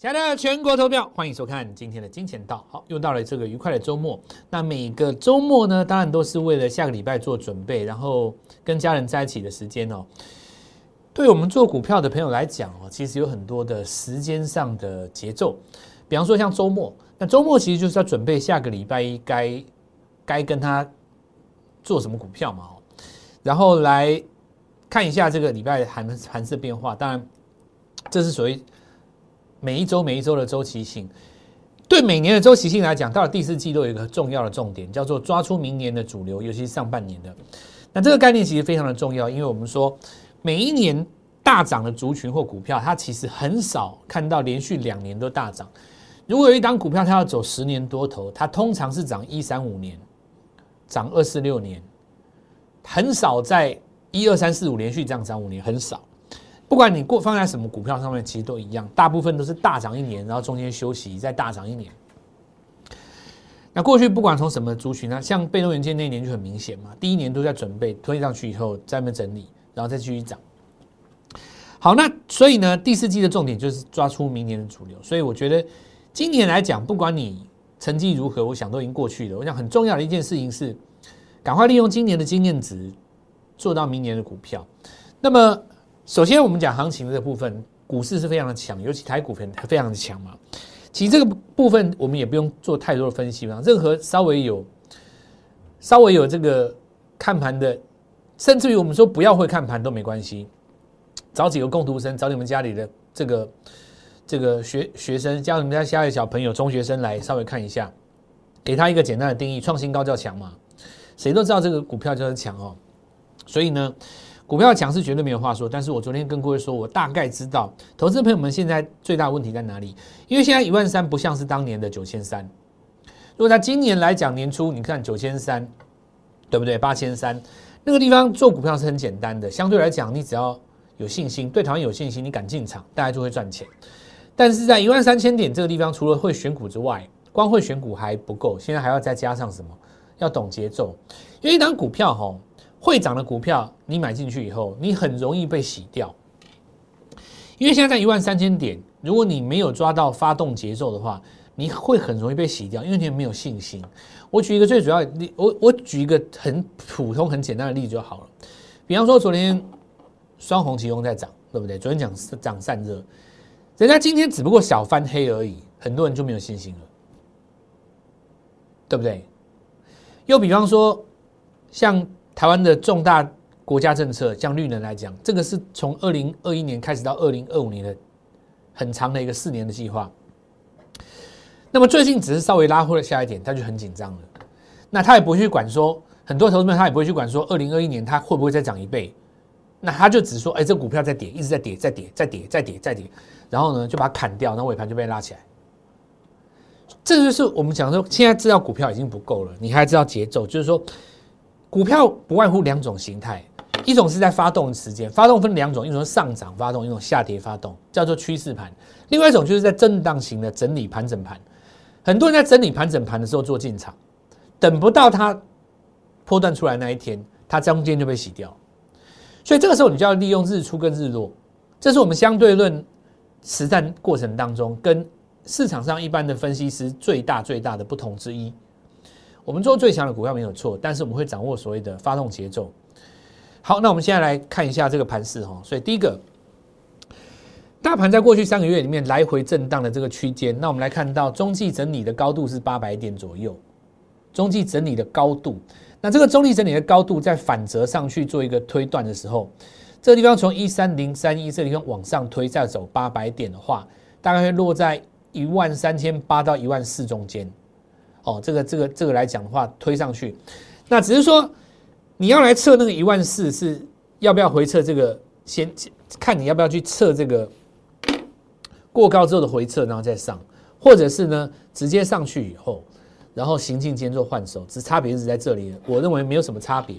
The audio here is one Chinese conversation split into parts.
亲爱的全国投票，欢迎收看今天的金钱道。好，又到了这个愉快的周末。那每个周末呢，当然都是为了下个礼拜做准备，然后跟家人在一起的时间哦。对我们做股票的朋友来讲哦，其实有很多的时间上的节奏。比方说像周末，那周末其实就是要准备下个礼拜一该该跟他做什么股票嘛哦，然后来看一下这个礼拜的盘盘势变化。当然，这是属于。每一周每一周的周期性，对每年的周期性来讲，到了第四季都有一个重要的重点，叫做抓出明年的主流，尤其是上半年的。那这个概念其实非常的重要，因为我们说每一年大涨的族群或股票，它其实很少看到连续两年都大涨。如果有一档股票它要走十年多头，它通常是涨一三五年，涨二四六年，很少在一二三四五连续这样涨五年，很少。不管你过放在什么股票上面，其实都一样，大部分都是大涨一年，然后中间休息，再大涨一年。那过去不管从什么族群呢，像被动元件那一年就很明显嘛，第一年都在准备推上去以后，在那整理，然后再继续涨。好，那所以呢，第四季的重点就是抓出明年的主流。所以我觉得今年来讲，不管你成绩如何，我想都已经过去了。我想很重要的一件事情是，赶快利用今年的经验值做到明年的股票。那么。首先，我们讲行情的部分，股市是非常的强，尤其台股份非常的强嘛。其实这个部分我们也不用做太多的分析嘛。任何稍微有稍微有这个看盘的，甚至于我们说不要会看盘都没关系，找几个共读生，找你们家里的这个这个学学生，叫你们家下的小朋友、中学生来稍微看一下，给他一个简单的定义：创新高叫强嘛。谁都知道这个股票就是强哦，所以呢。股票强是绝对没有话说，但是我昨天跟各位说，我大概知道投资朋友们现在最大问题在哪里，因为现在一万三不像是当年的九千三，如果在今年来讲年初，你看九千三，对不对？八千三那个地方做股票是很简单的，相对来讲，你只要有信心，对台湾有信心，你敢进场，大家就会赚钱。但是在一万三千点这个地方，除了会选股之外，光会选股还不够，现在还要再加上什么？要懂节奏，因为一档股票哈。会涨的股票，你买进去以后，你很容易被洗掉，因为现在在一万三千点，如果你没有抓到发动节奏的话，你会很容易被洗掉，因为你没有信心。我举一个最主要，我我举一个很普通、很简单的例子就好了。比方说，昨天双红旗红在涨，对不对？昨天讲涨散热，人家今天只不过小翻黑而已，很多人就没有信心了，对不对？又比方说，像。台湾的重大国家政策，像绿能来讲，这个是从二零二一年开始到二零二五年的很长的一个四年的计划。那么最近只是稍微拉回了下一点，他就很紧张了。那他也不会去管说，很多投资者他也不会去管说，二零二一年它会不会再涨一倍？那他就只说，哎，这股票在跌，一直在跌，在跌，在跌，在跌，在跌，然后呢就把它砍掉，那尾盘就被拉起来。这就是我们讲说，现在知道股票已经不够了，你还知道节奏，就是说。股票不外乎两种形态，一种是在发动的时间，发动分两种，一种是上涨发动，一种下跌发动，叫做趋势盘；另外一种就是在震荡型的整理盘整盘。很多人在整理盘整盘的时候做进场，等不到它破断出来那一天，它中间就被洗掉。所以这个时候你就要利用日出跟日落，这是我们相对论实战过程当中跟市场上一般的分析师最大最大的不同之一。我们做最强的股票没有错，但是我们会掌握所谓的发动节奏。好，那我们现在来看一下这个盘势哈。所以第一个，大盘在过去三个月里面来回震荡的这个区间，那我们来看到中继整理的高度是八百点左右。中继整理的高度，那这个中继整理的高度在反折上去做一个推断的时候，这个地方从一三零三一这个地方往上推，再走八百点的话，大概会落在一万三千八到一万四中间。哦，这个这个这个来讲的话，推上去，那只是说你要来测那个一万四，是要不要回测这个？先看你要不要去测这个过高之后的回撤，然后再上，或者是呢直接上去以后，然后行进间做换手，只差别是在这里。我认为没有什么差别。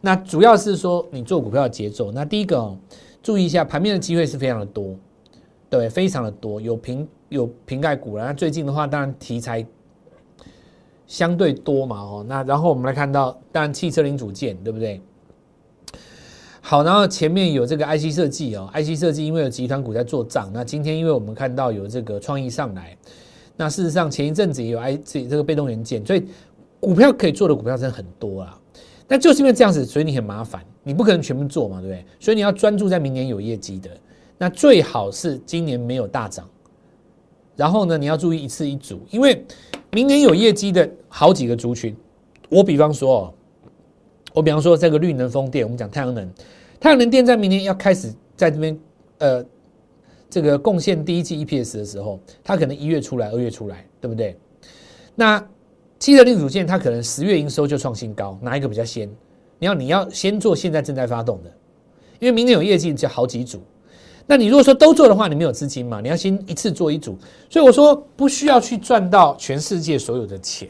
那主要是说你做股票的节奏。那第一个哦，注意一下盘面的机会是非常的多，对，非常的多，有瓶有瓶盖股然后最近的话，当然题材。相对多嘛，哦，那然后我们来看到，当然汽车零组件，对不对？好，然后前面有这个 IC 设计哦，IC 设计因为有集团股在做账，那今天因为我们看到有这个创意上来，那事实上前一阵子也有 IC 这个被动元件，所以股票可以做的股票真的很多啊。但就是因为这样子，所以你很麻烦，你不可能全部做嘛，对不对？所以你要专注在明年有业绩的，那最好是今年没有大涨。然后呢，你要注意一次一组，因为明年有业绩的好几个族群，我比方说哦。我比方说这个绿能风电，我们讲太阳能，太阳能电在明年要开始在这边呃这个贡献第一季 EPS 的时候，它可能一月出来，二月出来，对不对？那汽车零组件它可能十月营收就创新高，哪一个比较先？你要你要先做现在正在发动的，因为明年有业绩就好几组。那你如果说都做的话，你没有资金嘛？你要先一次做一组，所以我说不需要去赚到全世界所有的钱。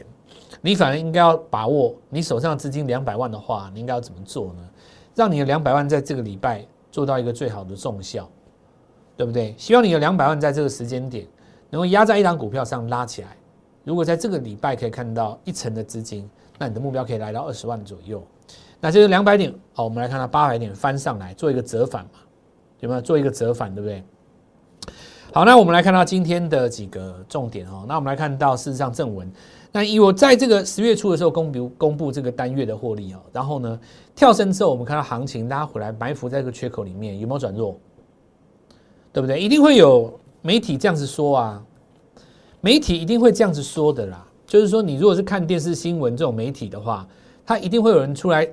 你反而应该要把握你手上资金两百万的话，你应该要怎么做呢？让你的两百万在这个礼拜做到一个最好的重效，对不对？希望你的两百万在这个时间点能够压在一档股票上拉起来。如果在这个礼拜可以看到一成的资金，那你的目标可以来到二十万左右。那就是两百点，好，我们来看到八百点翻上来做一个折返嘛，有没有做一个折返，对不对？好，那我们来看到今天的几个重点哦。那我们来看到事实上正文。那以我在这个十月初的时候公布公布这个单月的获利哦，然后呢跳升之后，我们看到行情拉回来埋伏在这个缺口里面，有没有转弱？对不对？一定会有媒体这样子说啊，媒体一定会这样子说的啦。就是说，你如果是看电视新闻这种媒体的话，他一定会有人出来。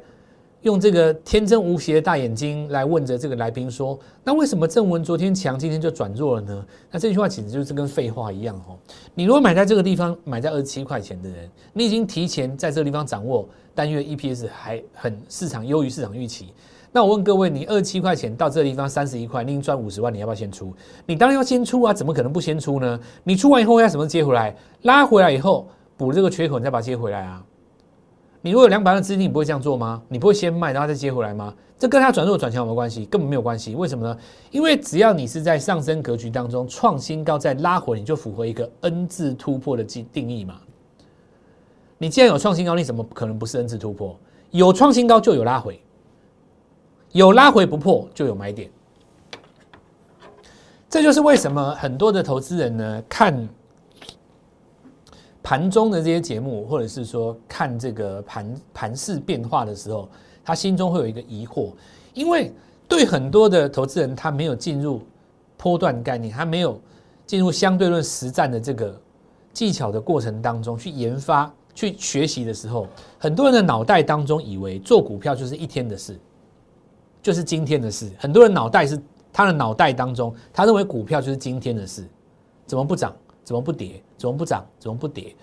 用这个天真无邪的大眼睛来问着这个来宾说：“那为什么正文昨天强，今天就转弱了呢？”那这句话简直就是跟废话一样哦！你如果买在这个地方，买在二十七块钱的人，你已经提前在这个地方掌握单月 EPS 还很市场优于市场预期。那我问各位，你二十七块钱到这个地方三十一块，你已经赚五十万，你要不要先出？你当然要先出啊！怎么可能不先出呢？你出完以后要什么接回来？拉回来以后补这个缺口，你再把它接回来啊！你如果有两百万资金，你不会这样做吗？你不会先卖，然后再接回来吗？这跟它转弱转强有没有关系？根本没有关系。为什么呢？因为只要你是在上升格局当中创新高再拉回，你就符合一个 N 字突破的定定义嘛。你既然有创新高，你怎么可能不是 N 字突破？有创新高就有拉回，有拉回不破就有买点。这就是为什么很多的投资人呢看。盘中的这些节目，或者是说看这个盘盘势变化的时候，他心中会有一个疑惑，因为对很多的投资人，他没有进入波段概念，他没有进入相对论实战的这个技巧的过程当中去研发、去学习的时候，很多人的脑袋当中以为做股票就是一天的事，就是今天的事。很多人脑袋是他的脑袋当中，他认为股票就是今天的事，怎么不涨？怎么不跌？怎么不涨？怎么不跌？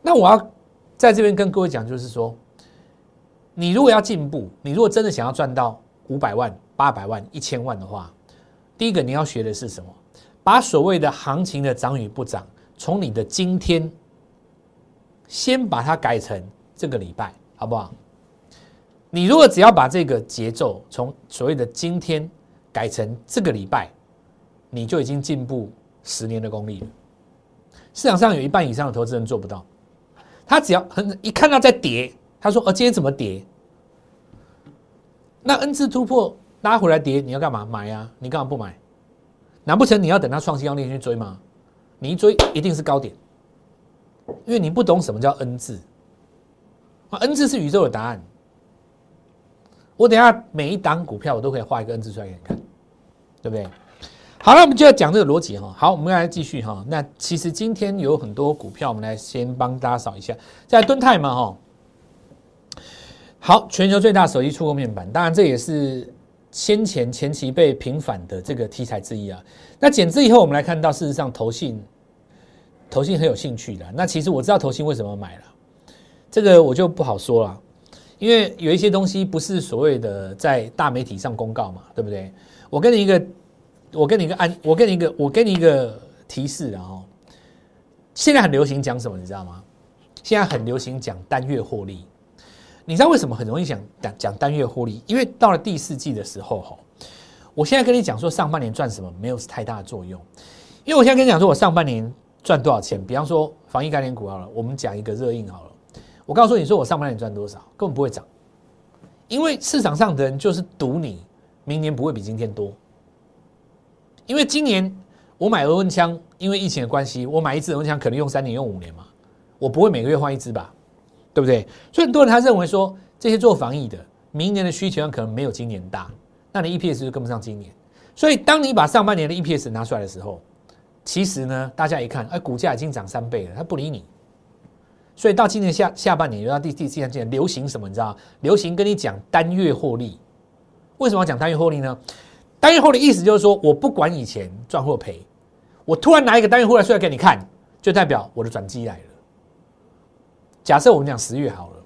那我要在这边跟各位讲，就是说，你如果要进步，你如果真的想要赚到五百万、八百万、一千万的话，第一个你要学的是什么？把所谓的行情的涨与不涨，从你的今天先把它改成这个礼拜，好不好？你如果只要把这个节奏从所谓的今天改成这个礼拜，你就已经进步。十年的功力了，市场上有一半以上的投资人做不到。他只要很一看到在跌，他说：“哦，今天怎么跌？”那 N 字突破拉回来跌，你要干嘛买呀？你干嘛不买？难不成你要等它创新高你去追吗？你一追一定是高点，因为你不懂什么叫 N 字啊！N 字是宇宙的答案。我等下每一档股票我都可以画一个 N 字出来给你看，对不对？好了，我们就要讲这个逻辑哈。好，我们来继续哈。那其实今天有很多股票，我们来先帮大家扫一下，在敦泰嘛哈。好，全球最大手机触控面板，当然这也是先前前期被平反的这个题材之一啊。那减资以后，我们来看到事实上投信投信很有兴趣的。那其实我知道投信为什么买了，这个我就不好说了，因为有一些东西不是所谓的在大媒体上公告嘛，对不对？我跟你一个。我给你一个安，我给你一个，我给你一个提示，然后现在很流行讲什么，你知道吗？现在很流行讲单月获利。你知道为什么很容易讲讲讲单月获利？因为到了第四季的时候，哈，我现在跟你讲说上半年赚什么没有太大的作用，因为我现在跟你讲说我上半年赚多少钱。比方说防疫概念股好了，我们讲一个热映好了，我告诉你说我上半年赚多少，根本不会涨，因为市场上的人就是赌你明年不会比今天多。因为今年我买额温枪，因为疫情的关系，我买一支额温枪可能用三年、用五年嘛，我不会每个月换一支吧，对不对？所以很多人他认为说，这些做防疫的，明年的需求量可能没有今年大，那你 EPS 就跟不上今年。所以当你把上半年的 EPS 拿出来的时候，其实呢，大家一看，哎，股价已经涨三倍了，他不理你。所以到今年下下半年，又到第第第三季，流行什么？你知道流行跟你讲单月获利。为什么要讲单月获利呢？单月获利意思就是说，我不管以前赚或赔，我突然拿一个单月获利出来给你看，就代表我的转机来了。假设我们讲十月好了，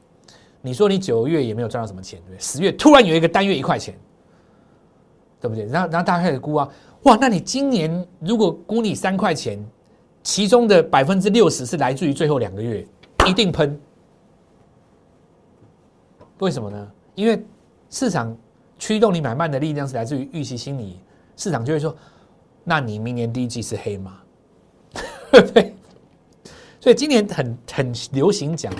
你说你九月也没有赚到什么钱，对不对？十月突然有一个单月一块钱，对不对？然后然后大家开始估啊，哇，那你今年如果估你三块钱，其中的百分之六十是来自于最后两个月，一定喷。为什么呢？因为市场。驱动你买卖的力量是来自于预期心理，市场就会说：“那你明年第一季是黑马，对？”所以今年很很流行讲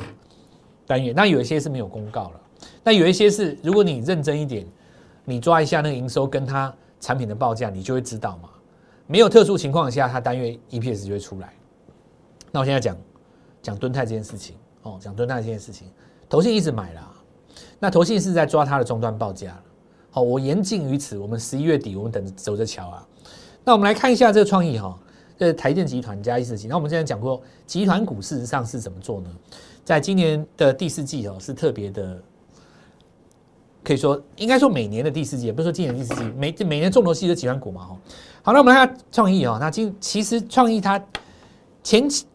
单月，那有一些是没有公告了，那有一些是如果你认真一点，你抓一下那个营收跟它产品的报价，你就会知道嘛。没有特殊情况下，它单月 EPS 就会出来。那我现在讲讲敦泰这件事情哦，讲敦泰这件事情，投信一直买了，那投信是在抓它的终端报价了。好，我言尽于此。我们十一月底，我们等着走着瞧啊。那我们来看一下这个创意哈，这台电集团加一四七。那我们之前讲过，集团股事实上是怎么做呢？在今年的第四季哦，是特别的，可以说应该说每年的第四季，也不是说今年第四季，每每年重头戏的集团股嘛哈。好，那我们来看创意啊。那今其实创意它前期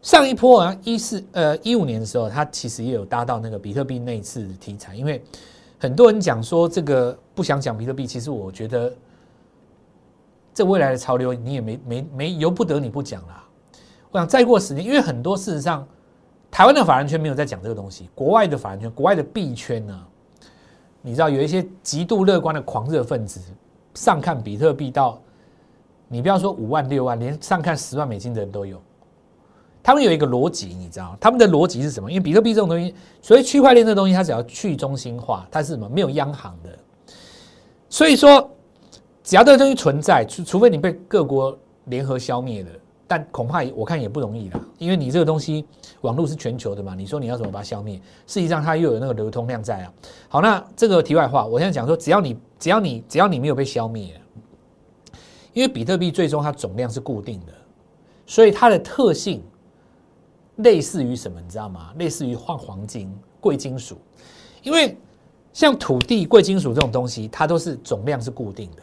上一波啊一四呃一五年的时候，它其实也有搭到那个比特币那一次题材，因为。很多人讲说这个不想讲比特币，其实我觉得这未来的潮流你也没没没由不得你不讲啦。我想再过十年，因为很多事实上台湾的法人圈没有在讲这个东西，国外的法人圈、国外的币圈呢，你知道有一些极度乐观的狂热分子，上看比特币到你不要说五万六万，连上看十万美金的人都有。他们有一个逻辑，你知道他们的逻辑是什么？因为比特币这种东西，所以区块链这东西，它只要去中心化，它是什么？没有央行的。所以说，只要这个东西存在，除除非你被各国联合消灭了，但恐怕我看也不容易啦。因为你这个东西，网络是全球的嘛，你说你要怎么把它消灭？事实上它又有那个流通量在啊。好，那这个题外话，我现在讲说，只要你只要你只要你没有被消灭，因为比特币最终它总量是固定的，所以它的特性。类似于什么，你知道吗？类似于换黄金、贵金属，因为像土地、贵金属这种东西，它都是总量是固定的。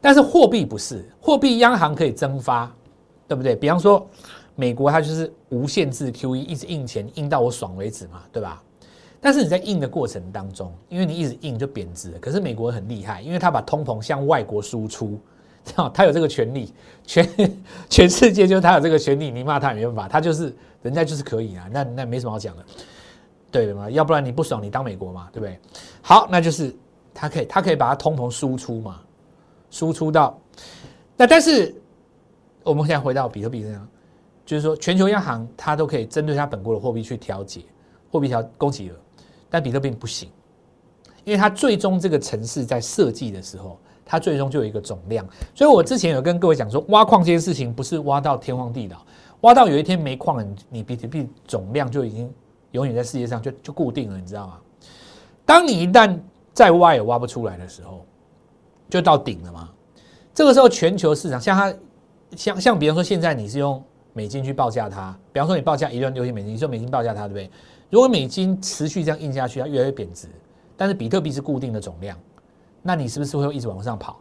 但是货币不是，货币央行可以增发，对不对？比方说美国，它就是无限制 QE，一直印钱，印到我爽为止嘛，对吧？但是你在印的过程当中，因为你一直印就贬值。可是美国很厉害，因为它把通膨向外国输出。他有这个权利，全全世界就他有这个权利，你骂他也没办法，他就是人家就是可以啊，那那没什么好讲的，对的嘛，要不然你不爽，你当美国嘛，对不对？好，那就是他可以，他可以把它通膨输出嘛，输出到那，但是我们现在回到比特币这样，就是说全球央行它都可以针对它本国的货币去调节货币调供给额，但比特币不行，因为它最终这个城市在设计的时候。它最终就有一个总量，所以我之前有跟各位讲说，挖矿这件事情不是挖到天荒地老，挖到有一天没矿了，你比特币总量就已经永远在世界上就就固定了，你知道吗？当你一旦再挖也挖不出来的时候，就到顶了嘛。这个时候全球市场像它像像比方说现在你是用美金去报价它，比方说你报价一万六千美金，你说美金报价它，对不对？如果美金持续这样印下去，它越来越贬值，但是比特币是固定的总量。那你是不是会一直往上跑？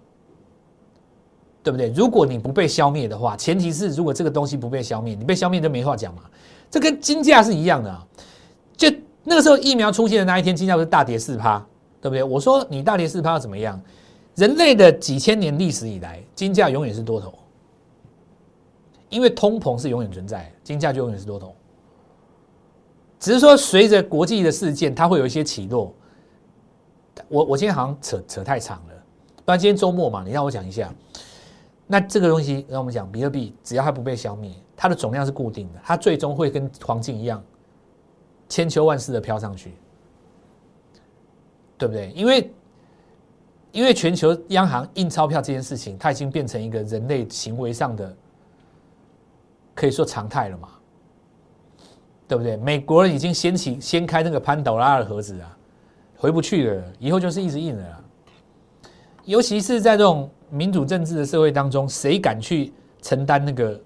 对不对？如果你不被消灭的话，前提是如果这个东西不被消灭，你被消灭就没话讲嘛。这跟金价是一样的，就那个时候疫苗出现的那一天，金价不是大跌四趴，对不对？我说你大跌四趴怎么样？人类的几千年历史以来，金价永远是多头，因为通膨是永远存在，金价就永远是多头。只是说随着国际的事件，它会有一些起落。我我今天好像扯扯太长了，不然今天周末嘛，你让我讲一下。那这个东西让我们讲，比特币只要它不被消灭，它的总量是固定的，它最终会跟黄金一样，千秋万世的飘上去。对不对？因为因为全球央行印钞票这件事情，它已经变成一个人类行为上的可以说常态了嘛，对不对？美国人已经掀起掀开那个潘朵拉的盒子啊，回不去了，以后就是一直印了。尤其是在这种民主政治的社会当中，谁敢去承担那个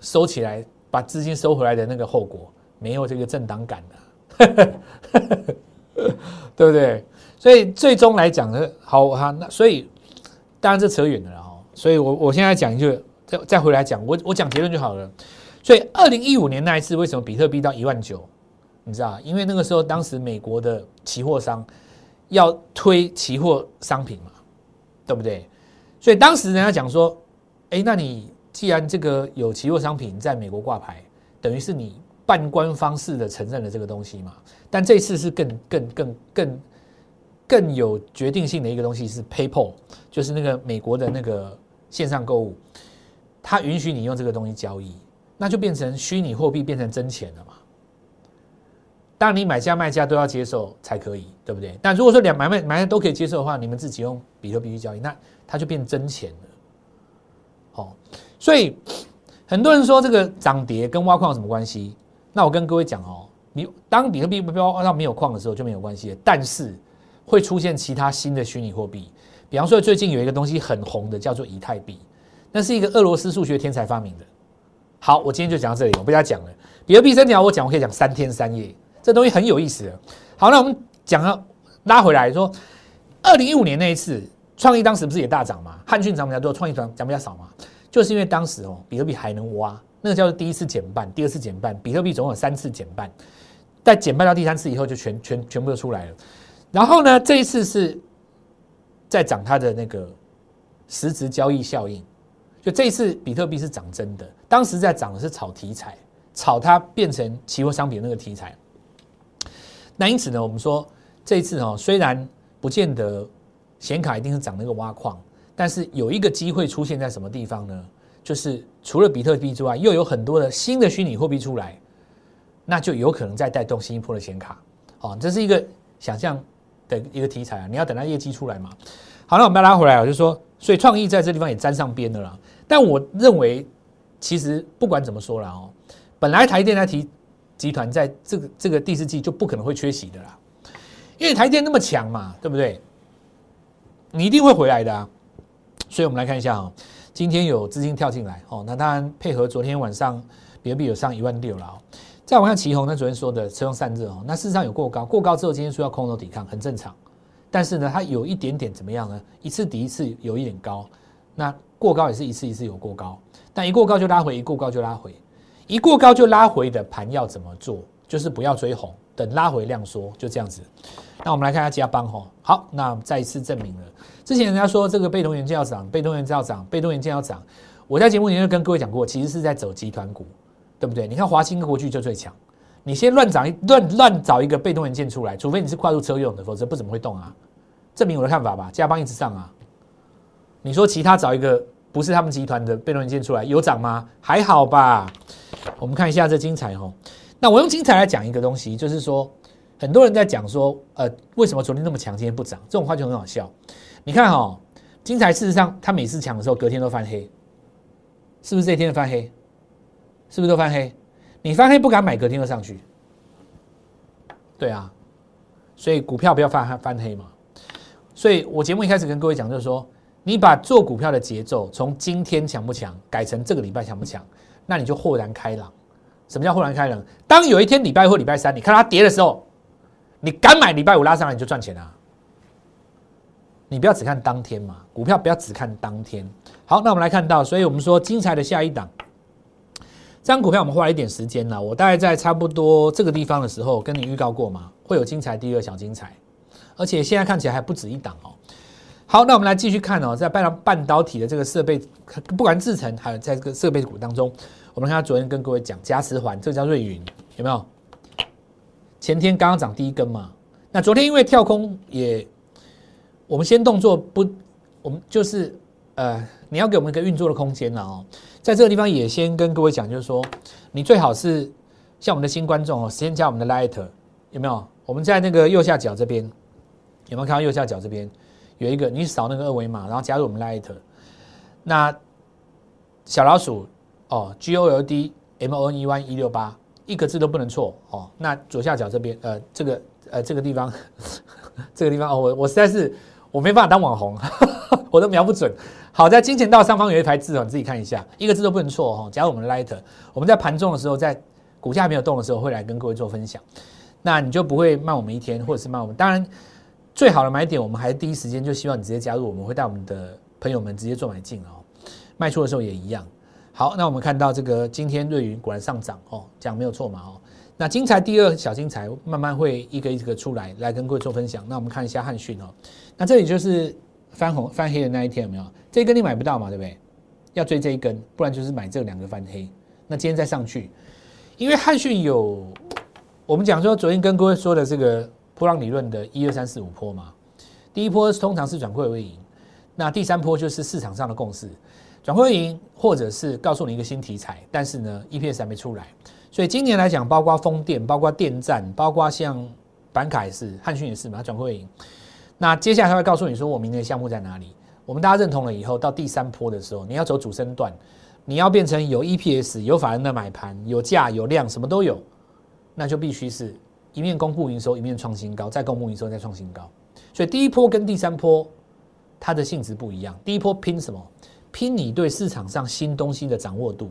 收起来把资金收回来的那个后果？没有这个政党感的，对不对？所以最终来讲呢，好哈，那所以当然这扯远了哈。所以我我现在讲一句，再再回来讲，我我讲结论就好了。所以二零一五年那一次，为什么比特币到一万九？你知道因为那个时候，当时美国的期货商要推期货商品嘛，对不对？所以当时人家讲说，哎，那你既然这个有期货商品在美国挂牌，等于是你。半官方式的承认了这个东西嘛？但这次是更更更更更有决定性的一个东西是 PayPal，就是那个美国的那个线上购物，它允许你用这个东西交易，那就变成虚拟货币变成真钱了嘛？当你买家卖家都要接受才可以，对不对？但如果说两买卖买卖都可以接受的话，你们自己用比特币去交易，那它就变真钱了。好，所以很多人说这个涨跌跟挖矿有什么关系？那我跟各位讲哦，你当比特币飙到没有矿的时候就没有关系，但是会出现其他新的虚拟货币，比方说最近有一个东西很红的叫做以太币，那是一个俄罗斯数学天才发明的。好，我今天就讲到这里，我不要讲了。比特币这条我讲，我可以讲三天三夜，这东西很有意思。好，那我们讲了拉回来说，二零一五年那一次，创意当时不是也大涨吗？汉讯涨比较多，创意涨涨比较少嘛，就是因为当时哦，比特币还能挖。那个叫做第一次减半，第二次减半，比特币总有三次减半，在减半到第三次以后，就全全全部都出来了。然后呢，这一次是在涨它的那个实质交易效应，就这一次比特币是涨真的。当时在涨的是炒题材，炒它变成期货商品那个题材。那因此呢，我们说这一次哦，虽然不见得显卡一定是涨那个挖矿，但是有一个机会出现在什么地方呢？就是除了比特币之外，又有很多的新的虚拟货币出来，那就有可能再带动新一波的显卡。哦，这是一个想象的一个题材啊！你要等它业绩出来嘛。好，那我们要拉回来啊，就是说，所以创意在这地方也沾上边的啦。但我认为，其实不管怎么说了哦，本来台电台提集团在这个这个第四季就不可能会缺席的啦，因为台电那么强嘛，对不对？你一定会回来的啊。所以我们来看一下啊。今天有资金跳进来哦，那当然配合昨天晚上比特币有上一万六了哦。再往下，旗红那昨天说的车用散热哦，那事实上有过高，过高之后今天说要空头抵抗，很正常。但是呢，它有一点点怎么样呢？一次抵一次有一点高，那过高也是一次一次有过高，但一过高就拉回，一过高就拉回，一过高就拉回的盘要怎么做？就是不要追红，等拉回量缩，就这样子。那我们来看一下加邦哈，好，那再一次证明了，之前人家说这个被动元件要涨，被动元件要涨，被动元件要涨，我在节目里面就跟各位讲过，其实是在走集团股，对不对？你看华兴跟国巨就最强，你先乱涨一乱乱找一个被动元件出来，除非你是跨入车用的，否则不怎么会动啊。证明我的看法吧，加邦一直上啊。你说其他找一个不是他们集团的被动元件出来有涨吗？还好吧。我们看一下这精彩哈，那我用精彩来讲一个东西，就是说。很多人在讲说，呃，为什么昨天那么强，今天不涨？这种话就很好笑。你看哈，精彩事实上，它每次强的时候，隔天都翻黑，是不是这一天翻黑？是不是都翻黑？你翻黑不敢买，隔天就上去。对啊，所以股票不要翻翻黑嘛。所以我节目一开始跟各位讲，就是说，你把做股票的节奏从今天强不强改成这个礼拜强不强，那你就豁然开朗。什么叫豁然开朗？当有一天礼拜或礼拜三，你看它跌的时候。你敢买礼拜五拉上来你就赚钱啊！你不要只看当天嘛，股票不要只看当天。好，那我们来看到，所以我们说精彩的下一档，这张股票我们花了一点时间了。我大概在差不多这个地方的时候跟你预告过嘛，会有精彩第二小精彩，而且现在看起来还不止一档哦。好，那我们来继续看哦，在半半导体的这个设备，不管制程还有在这个设备股当中，我们看昨天跟各位讲嘉实环，这个叫瑞云，有没有？前天刚刚涨第一根嘛，那昨天因为跳空也，我们先动作不，我们就是呃，你要给我们一个运作的空间了哦，在这个地方也先跟各位讲，就是说你最好是像我们的新观众哦，先加我们的 Light，有没有？我们在那个右下角这边有没有看到右下角这边有一个？你扫那个二维码，然后加入我们 Light，那小老鼠哦，G O L D M O N E Y 一六八，一个字都不能错哦。那左下角这边，呃，这个呃这个地方，这个地方哦，我我实在是我没办法当网红，我都瞄不准。好在金钱道上方有一排字哦，你自己看一下，一个字都不能错哈。加入我们 Light，我们在盘中的时候，在股价没有动的时候，会来跟各位做分享。那你就不会慢我们一天，或者是慢我们。当然，最好的买点，我们还是第一时间就希望你直接加入，我们会带我们的朋友们直接做买进哦。卖出的时候也一样。好，那我们看到这个今天瑞云果然上涨哦，讲没有错嘛哦。那精彩第二小精彩慢慢会一个一个出来，来跟各位做分享。那我们看一下汉讯哦，那这里就是翻红翻黑的那一天有没有？这一根你买不到嘛，对不对？要追这一根，不然就是买这两个翻黑。那今天再上去，因为汉讯有。我们讲说，昨天跟各位说的这个波浪理论的一二三四五波嘛，第一波通常是转亏为盈，那第三波就是市场上的共识，转亏为盈，或者是告诉你一个新题材，但是呢，EPS 还没出来，所以今年来讲，包括风电，包括电站，包括像板卡也是，汉讯也是嘛，转亏为盈。那接下来他会告诉你说，我明年的项目在哪里？我们大家认同了以后，到第三波的时候，你要走主升段，你要变成有 EPS、有法人的买盘、有价有量，什么都有。那就必须是一面公布营收，一面创新高，再公布营收，再创新高。所以第一波跟第三波它的性质不一样。第一波拼什么？拼你对市场上新东西的掌握度。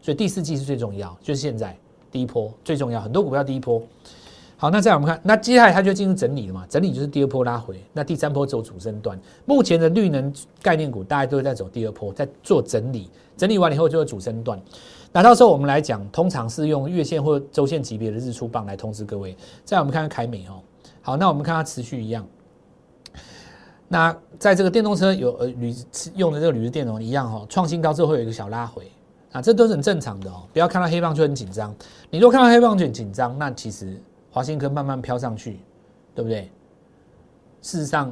所以第四季是最重要，就是现在第一波最重要。很多股票第一波好，那再我们看，那接下来它就进入整理了嘛？整理就是第二波拉回，那第三波走主升段。目前的绿能概念股大家都在走第二波，在做整理，整理完以后就会主升段。那到时候我们来讲，通常是用月线或周线级别的日出棒来通知各位。再我们看看凯美哦，好，那我们看它持续一样。那在这个电动车有呃铝用的这个铝电容一样哈，创新高之后会有一个小拉回，啊，这都是很正常的哦。不要看到黑棒就很紧张，你如果看到黑棒就很紧张，那其实华新科慢慢飘上去，对不对？事实上，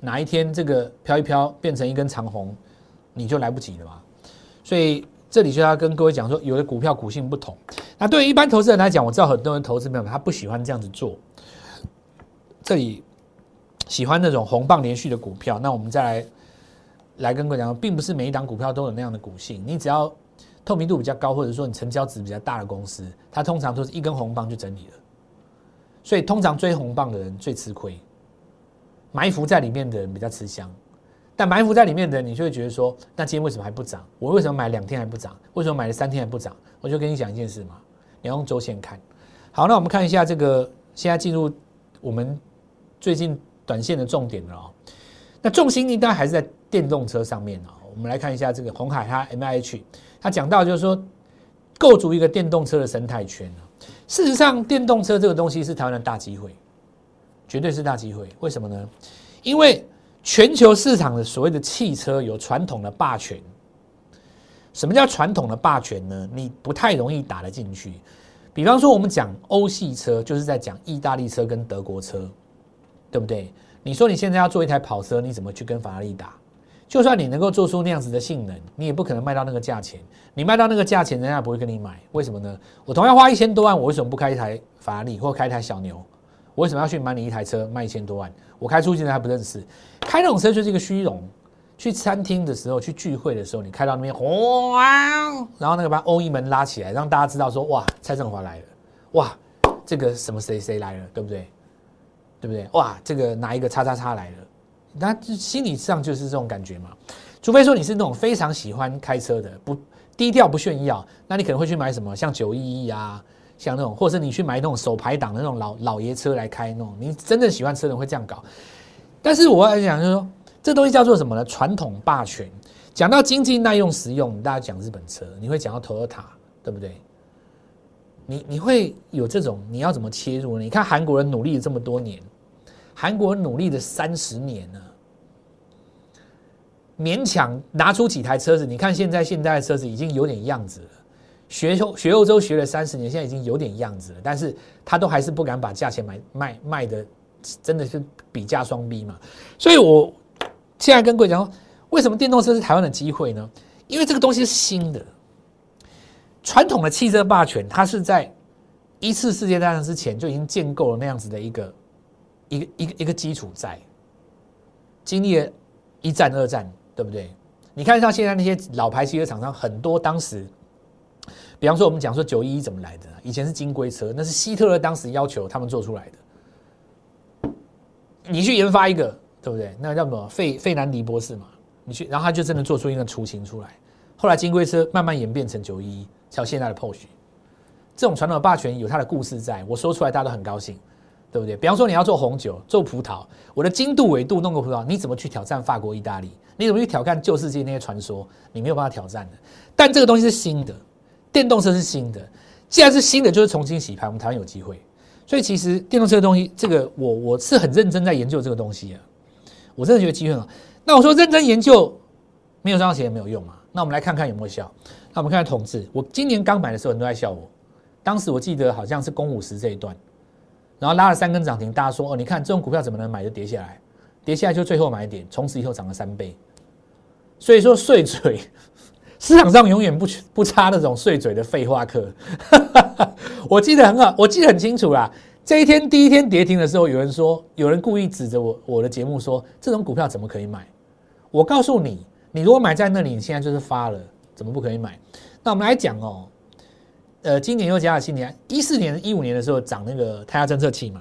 哪一天这个飘一飘变成一根长红，你就来不及了嘛。所以。这里就要跟各位讲说，有的股票股性不同。那对于一般投资人来讲，我知道很多人投资没有他不喜欢这样子做。这里喜欢那种红棒连续的股票，那我们再来来跟各位讲，并不是每一档股票都有那样的股性。你只要透明度比较高，或者说你成交值比较大的公司，它通常都是一根红棒就整理了。所以通常追红棒的人最吃亏，埋伏在里面的人比较吃香。但埋伏在里面的，你就会觉得说，那今天为什么还不涨？我为什么买两天还不涨？为什么买了三天还不涨？我就跟你讲一件事嘛，你要用周线看。好，那我们看一下这个，现在进入我们最近短线的重点了哦。那重心应该还是在电动车上面哦。我们来看一下这个红海它 M I H，它讲到就是说，构筑一个电动车的生态圈事实上，电动车这个东西是台湾的大机会，绝对是大机会。为什么呢？因为全球市场的所谓的汽车有传统的霸权，什么叫传统的霸权呢？你不太容易打得进去。比方说，我们讲欧系车，就是在讲意大利车跟德国车，对不对？你说你现在要做一台跑车，你怎么去跟法拉利打？就算你能够做出那样子的性能，你也不可能卖到那个价钱。你卖到那个价钱，人家不会跟你买。为什么呢？我同样花一千多万，我为什么不开一台法拉利或开一台小牛？我为什么要去买你一台车卖一千多万？我开出去还不认识，开那种车就是一个虚荣。去餐厅的时候，去聚会的时候，你开到那边，哇，然后那个把欧一门拉起来，让大家知道说，哇，蔡振华来了，哇，这个什么谁谁来了，对不对？对不对？哇，这个哪一个叉叉叉来了？那心理上就是这种感觉嘛。除非说你是那种非常喜欢开车的，不低调不炫耀，那你可能会去买什么像九一一啊。像那种，或者是你去买那种手排档的那种老老爷车来开，那种你真正喜欢车的人会这样搞。但是我要讲就是说，这东西叫做什么呢？传统霸权。讲到经济耐用实用，大家讲日本车，你会讲到 Toyota，对不对？你你会有这种，你要怎么切入呢？你看韩国人努力了这么多年，韩国人努力了三十年呢，勉强拿出几台车子。你看现在现在的车子已经有点样子了。学欧学欧洲学了三十年，现在已经有点样子了，但是他都还是不敢把价钱买卖卖的，真的是比价双逼嘛。所以我现在跟各位讲，为什么电动车是台湾的机会呢？因为这个东西是新的，传统的汽车霸权，它是在一次世界大战之前就已经建构了那样子的一个一个一个一个基础在，经历了一战、二战，对不对？你看像现在那些老牌汽车厂商，很多当时，比方说我们讲说九一一怎么来的，以前是金龟车，那是希特勒当时要求他们做出来的。你去研发一个，对不对？那叫什么费费南迪博士嘛？你去，然后他就真的做出一个雏形出来。后来金龟车慢慢演变成九一一，才有现在的 POS。这种传统的霸权有它的故事，在我说出来大家都很高兴，对不对？比方说你要做红酒、做葡萄，我的精度、纬度弄个葡萄，你怎么去挑战法国、意大利？你怎么去挑战旧世界那些传说？你没有办法挑战的。但这个东西是新的，电动车是新的，既然是新的，就是重新洗牌，我们台湾有机会。所以其实电动车的东西，这个我我是很认真在研究这个东西啊，我真的觉得机会很好。那我说认真研究没有赚到钱也没有用嘛？那我们来看看有没有效。那我们看看统治，我今年刚买的时候，很多人在笑我。当时我记得好像是公五十这一段，然后拉了三根涨停，大家说哦，你看这种股票怎么能买就跌下来，跌下来就最后买一点，从此以后涨了三倍。所以说碎嘴，市场上永远不不差那种碎嘴的废话课。我记得很好，我记得很清楚啦。这一天第一天跌停的时候，有人说，有人故意指着我我的节目说，这种股票怎么可以买？我告诉你，你如果买在那里，你现在就是发了，怎么不可以买？那我们来讲哦。呃，今年又加了新年，一四年、一五年的时候涨那个胎压侦测器嘛。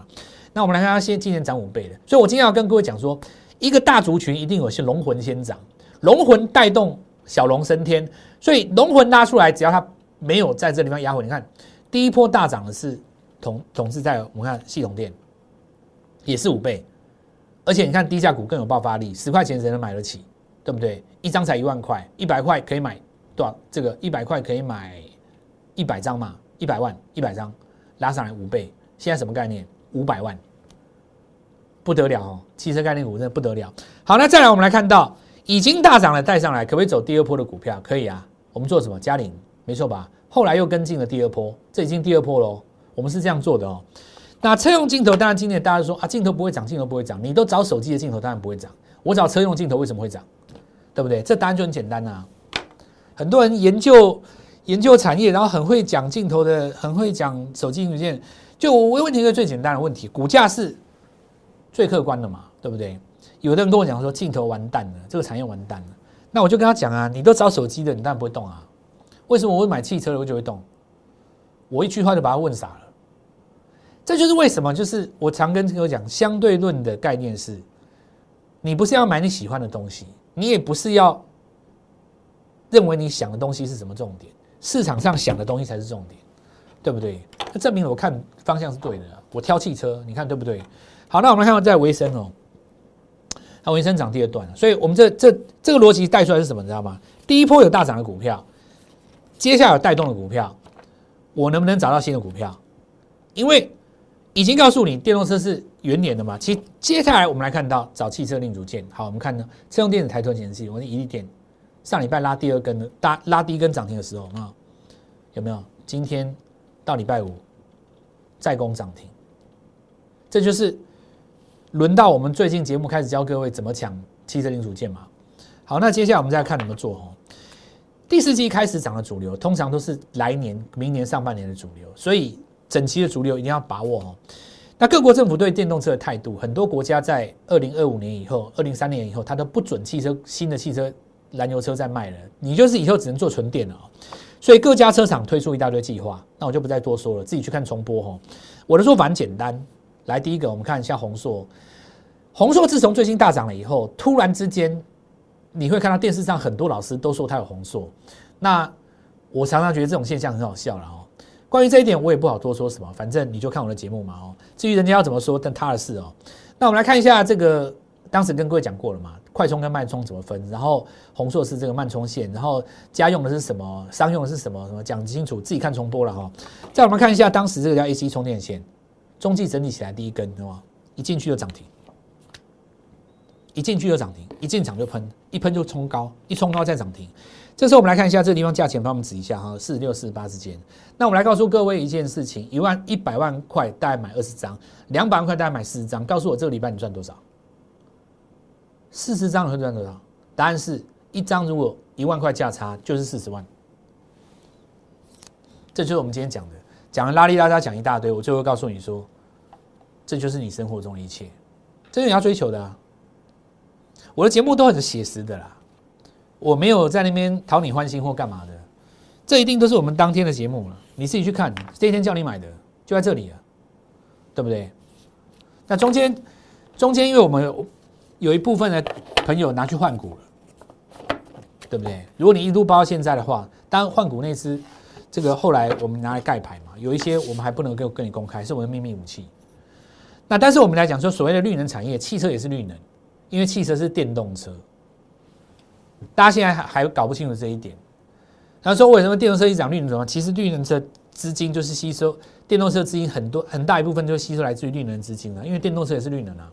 那我们来看它先今年涨五倍的，所以我今天要跟各位讲说，一个大族群一定有些龙魂先涨，龙魂带动小龙升天，所以龙魂拉出来，只要它没有在这地方压回，你看第一波大涨的是统统治在我们看系统店也是五倍，而且你看低价股更有爆发力，十块钱谁能买得起？对不对？一张才一万块，一百块可以买多少？这个一百块可以买。一百张嘛，一百万，一百张拉上来五倍，现在什么概念？五百万，不得了哦！汽车概念股真的不得了。好，那再来我们来看到已经大涨了，带上来可不可以走第二波的股票？可以啊。我们做什么？嘉陵，没错吧？后来又跟进了第二波，这已经第二波喽。我们是这样做的哦。那车用镜头，当然今年大家说啊，镜头不会涨，镜头不会涨。你都找手机的镜头，当然不会涨。我找车用镜头为什么会涨？对不对？这答案就很简单呐。很多人研究。研究产业，然后很会讲镜头的，很会讲手机硬件。就我问你一个最简单的问题，股价是最客观的嘛，对不对？有的人跟我讲说镜头完蛋了，这个产业完蛋了。那我就跟他讲啊，你都找手机的，你当然不会动啊。为什么我会买汽车的我就会动？我一句话就把他问傻了。这就是为什么，就是我常跟朋友讲，相对论的概念是，你不是要买你喜欢的东西，你也不是要认为你想的东西是什么重点。市场上想的东西才是重点，对不对？那证明我看方向是对的。我挑汽车，你看对不对？好，那我们看到在维生哦，它维生涨第二段，所以我们这这这个逻辑带出来是什么？你知道吗？第一波有大涨的股票，接下来有带动的股票，我能不能找到新的股票？因为已经告诉你电动车是元年的嘛。其实接下来我们来看到找汽车零组件。好，我们看呢，车用电子抬头显示器，我们一力电。上礼拜拉第二根的，拉拉第一根涨停的时候啊，有没有？今天到礼拜五再攻涨停，这就是轮到我们最近节目开始教各位怎么抢汽车零组件嘛。好，那接下来我们再看怎么做哦。第四季开始涨的主流，通常都是来年、明年上半年的主流，所以整期的主流一定要把握哦。那各国政府对电动车的态度，很多国家在二零二五年以后、二零三年以后，它都不准汽车新的汽车。燃油车在卖了，你就是以后只能做纯电了，所以各家车厂推出一大堆计划，那我就不再多说了，自己去看重播哈。我的说法很简单，来第一个，我们看一下宏硕，宏硕自从最新大涨了以后，突然之间你会看到电视上很多老师都说它有宏硕，那我常常觉得这种现象很好笑了哦。关于这一点，我也不好多说什么，反正你就看我的节目嘛哦。至于人家要怎么说，但他的事哦。那我们来看一下这个，当时跟各位讲过了嘛。快充跟慢充怎么分？然后红硕是这个慢充线，然后家用的是什么？商用的是什么？什么讲清楚，自己看重播了哈。再我们看一下当时这个叫 AC 充电线，中继整理起来第一根，对吗？一进去就涨停，一进去就涨停，一进场就喷，一喷就冲高，一冲高再涨停。这时候我们来看一下这个地方价钱，帮我们指一下哈，四十六、四十八之间。那我们来告诉各位一件事情：一万一百万块大概买二十张，两百万块大概买四十张。告诉我这个礼拜你赚多少？四十张你会赚多少？答案是一张，如果一万块价差，就是四十万。这就是我们今天讲的，讲了拉里拉扎讲一大堆，我最后告诉你说，这就是你生活中的一切。这是你要追求的啊。我的节目都很写实的啦，我没有在那边讨你欢心或干嘛的，这一定都是我们当天的节目了。你自己去看，这一天叫你买的就在这里了，对不对？那中间中间，因为我们有一部分的朋友拿去换股了，对不对？如果你一路包到现在的话，当换股那只，这个后来我们拿来盖牌嘛，有一些我们还不能够跟你公开，是我的秘密武器。那但是我们来讲说，所谓的绿能产业，汽车也是绿能。因为汽车是电动车，大家现在还还搞不清楚这一点。他说：“为什么电动车一涨绿能怎么？其实绿能车资金就是吸收电动车资金很多很大一部分就是吸收来自于绿能资金了，因为电动车也是绿能啊。”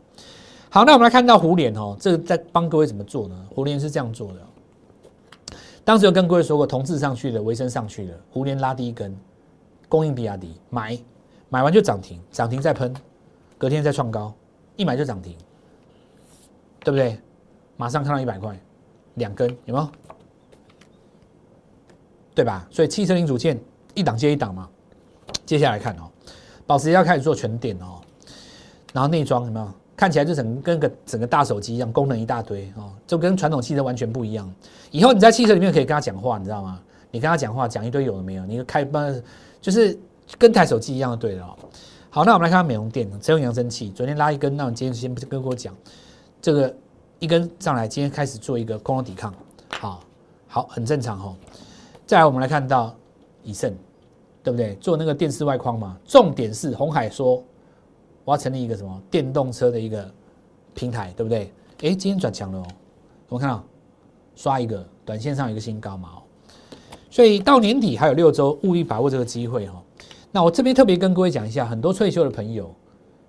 好，那我们来看到胡联哦，这个在帮各位怎么做呢？胡联是这样做的。当时有跟各位说过，同质上去的，维生上去的，胡联拉第一根，供应比亚迪买，买完就涨停，涨停再喷，隔天再创高，一买就涨停。对不对？马上看到一百块，两根有没有？对吧？所以汽车零组件一档接一档嘛。接下来看哦，保时捷要开始做全电哦，然后内装有没有？看起来就整跟个整个大手机一样，功能一大堆哦，就跟传统汽车完全不一样。以后你在汽车里面可以跟他讲话，你知道吗？你跟他讲话讲一堆有的没有，你开班就是跟台手机一样的对了哦。好，那我们来看美容店，只用扬声器，昨天拉一根，那我今天先不跟我讲。这个一根上来，今天开始做一个空头抵抗，好，好，很正常哦。再来，我们来看到以盛，对不对？做那个电视外框嘛。重点是红海说我要成立一个什么电动车的一个平台，对不对？哎，今天转强了哦。我们看到刷一个短线上有一个新高嘛哦。所以到年底还有六周，务必把握这个机会哈。那我这边特别跟各位讲一下，很多退休的朋友。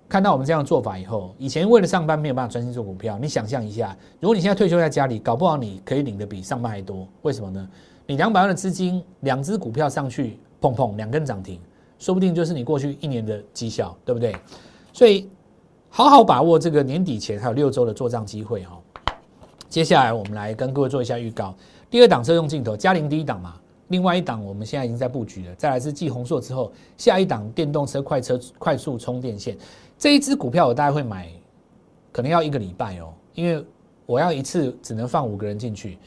看到我们这样做法以后，以前为了上班没有办法专心做股票。你想象一下，如果你现在退休在家里，搞不好你可以领的比上班还多。为什么呢？你两百万的资金，两只股票上去，砰砰两根涨停，说不定就是你过去一年的绩效，对不对？所以好好把握这个年底前还有六周的做账机会哈。接下来我们来跟各位做一下预告。第二档车用镜头，嘉陵第一档嘛，另外一档我们现在已经在布局了。再来是继宏硕之后，下一档电动车快车快速充电线。这一支股票我大概会买，可能要一个礼拜哦，因为我要一次只能放五个人进去。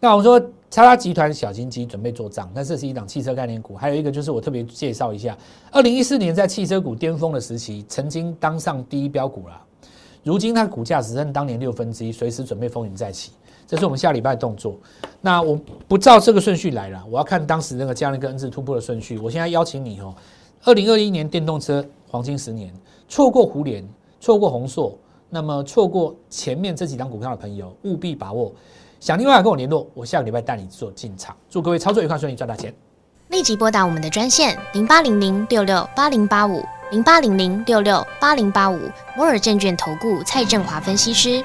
那我们说，叉叉集团小金鸡准备做账，但这是一档汽车概念股。还有一个就是我特别介绍一下，二零一四年在汽车股巅峰的时期，曾经当上第一标股了。如今它股价只剩当年六分之一，随时准备风云再起。这是我们下礼拜的动作。那我不照这个顺序来了，我要看当时那个加那个 N 字突破的顺序。我现在邀请你哦，二零二一年电动车黄金十年。错过胡联，错过宏硕，那么错过前面这几张股票的朋友，务必把握。想另外跟我联络，我下个礼拜带你做进场。祝各位操作愉快，顺利赚大钱。立即拨打我们的专线零八零零六六八零八五零八零零六六八零八五摩尔证券投顾蔡振华分析师。